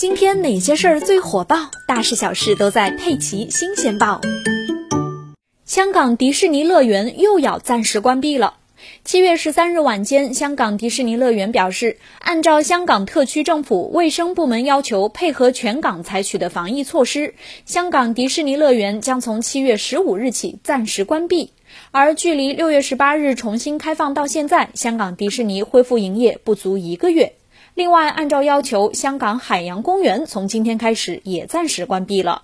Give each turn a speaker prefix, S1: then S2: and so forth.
S1: 今天哪些事儿最火爆？大事小事都在《佩奇新鲜报》。香港迪士尼乐园又要暂时关闭了。七月十三日晚间，香港迪士尼乐园表示，按照香港特区政府卫生部门要求，配合全港采取的防疫措施，香港迪士尼乐园将从七月十五日起暂时关闭。而距离六月十八日重新开放到现在，香港迪士尼恢复营业不足一个月。另外，按照要求，香港海洋公园从今天开始也暂时关闭了。